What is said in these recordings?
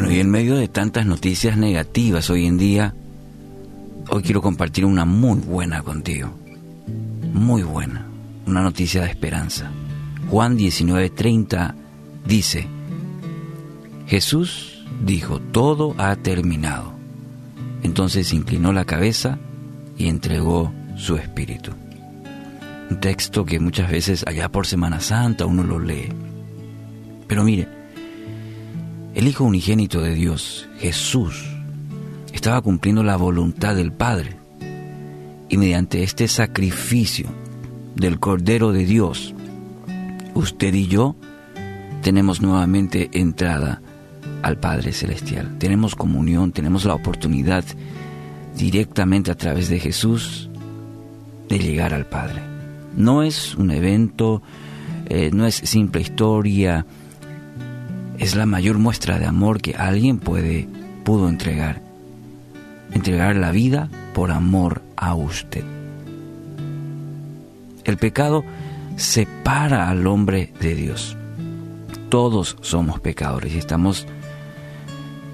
y en medio de tantas noticias negativas hoy en día, hoy quiero compartir una muy buena contigo. Muy buena. Una noticia de esperanza. Juan 19:30 dice, Jesús dijo, todo ha terminado. Entonces inclinó la cabeza y entregó su espíritu. Un texto que muchas veces allá por Semana Santa uno lo lee. Pero mire, el Hijo Unigénito de Dios, Jesús, estaba cumpliendo la voluntad del Padre. Y mediante este sacrificio del Cordero de Dios, usted y yo tenemos nuevamente entrada al Padre Celestial. Tenemos comunión, tenemos la oportunidad directamente a través de Jesús de llegar al Padre. No es un evento, eh, no es simple historia, es la mayor muestra de amor que alguien puede, pudo entregar. Entregar la vida por amor a usted. El pecado separa al hombre de Dios. Todos somos pecadores y estamos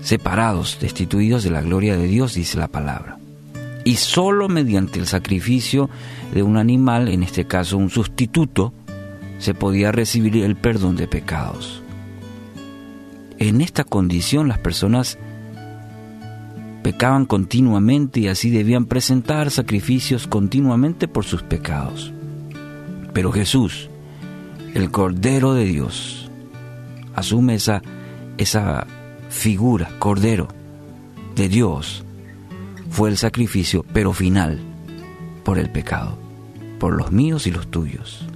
separados, destituidos de la gloria de Dios, dice la palabra. Y solo mediante el sacrificio de un animal, en este caso un sustituto, se podía recibir el perdón de pecados. En esta condición las personas pecaban continuamente y así debían presentar sacrificios continuamente por sus pecados. Pero Jesús, el Cordero de Dios, asume esa, figura, Cordero de Dios, fue el sacrificio, pero final, por el pecado, por los míos y los tuyos.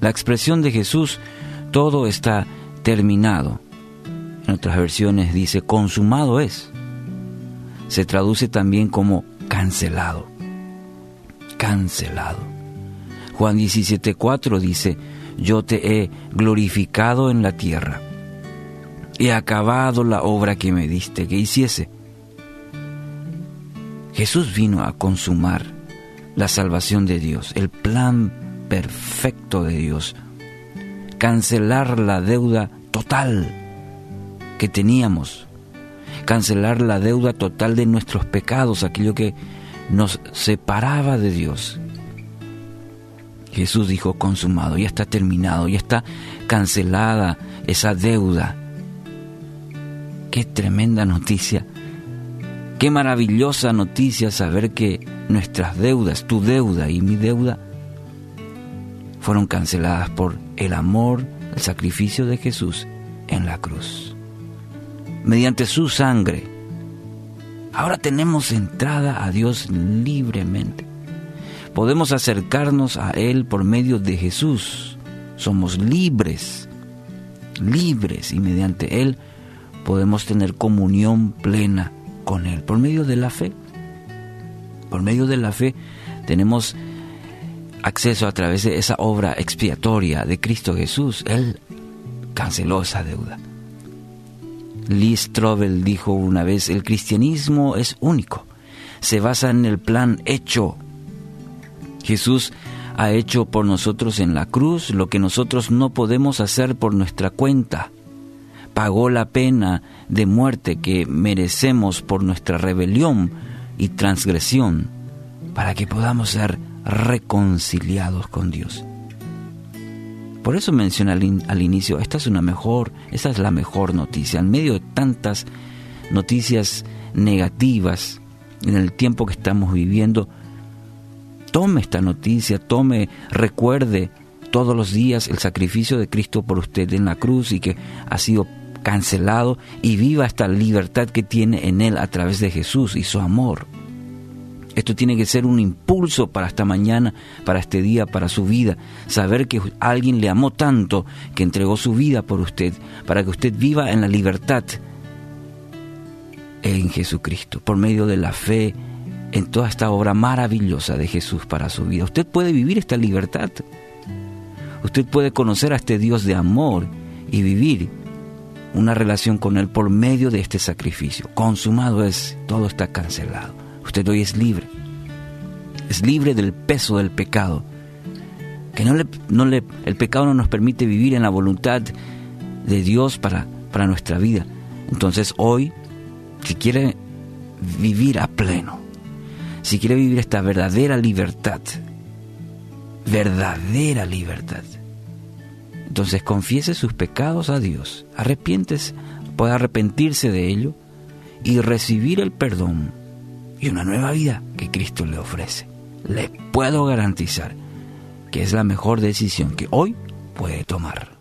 La expresión de Jesús, todo está terminado, en otras versiones dice consumado es. Se traduce también como cancelado. Cancelado. Juan 17:4 dice, yo te he glorificado en la tierra. He acabado la obra que me diste que hiciese. Jesús vino a consumar la salvación de Dios, el plan perfecto de Dios, cancelar la deuda total que teníamos, cancelar la deuda total de nuestros pecados, aquello que nos separaba de Dios. Jesús dijo, consumado, ya está terminado, ya está cancelada esa deuda. Qué tremenda noticia, qué maravillosa noticia saber que nuestras deudas, tu deuda y mi deuda, fueron canceladas por el amor, el sacrificio de Jesús en la cruz mediante su sangre. Ahora tenemos entrada a Dios libremente. Podemos acercarnos a Él por medio de Jesús. Somos libres, libres y mediante Él podemos tener comunión plena con Él por medio de la fe. Por medio de la fe tenemos acceso a través de esa obra expiatoria de Cristo Jesús. Él canceló esa deuda. Lee Strobel dijo una vez, el cristianismo es único, se basa en el plan hecho. Jesús ha hecho por nosotros en la cruz lo que nosotros no podemos hacer por nuestra cuenta. Pagó la pena de muerte que merecemos por nuestra rebelión y transgresión para que podamos ser reconciliados con Dios. Por eso menciona al, inicio, esta es una mejor, esta es la mejor noticia. En medio de tantas noticias negativas en el tiempo que estamos viviendo, tome esta noticia, tome, recuerde todos los días el sacrificio de Cristo por usted en la cruz y que ha sido cancelado y viva esta libertad que tiene en Él a través de Jesús y su amor. Esto tiene que ser un impulso para esta mañana, para este día, para su vida. Saber que alguien le amó tanto que entregó su vida por usted, para que usted viva en la libertad en Jesucristo, por medio de la fe en toda esta obra maravillosa de Jesús para su vida. Usted puede vivir esta libertad. Usted puede conocer a este Dios de amor y vivir una relación con Él por medio de este sacrificio. Consumado es, todo está cancelado. Usted hoy es libre. Es libre del peso del pecado. Que no le, no le, el pecado no nos permite vivir en la voluntad de Dios para, para nuestra vida. Entonces hoy, si quiere vivir a pleno, si quiere vivir esta verdadera libertad, verdadera libertad, entonces confiese sus pecados a Dios, arrepientes, puede arrepentirse de ello y recibir el perdón y una nueva vida que Cristo le ofrece. Le puedo garantizar que es la mejor decisión que hoy puede tomar.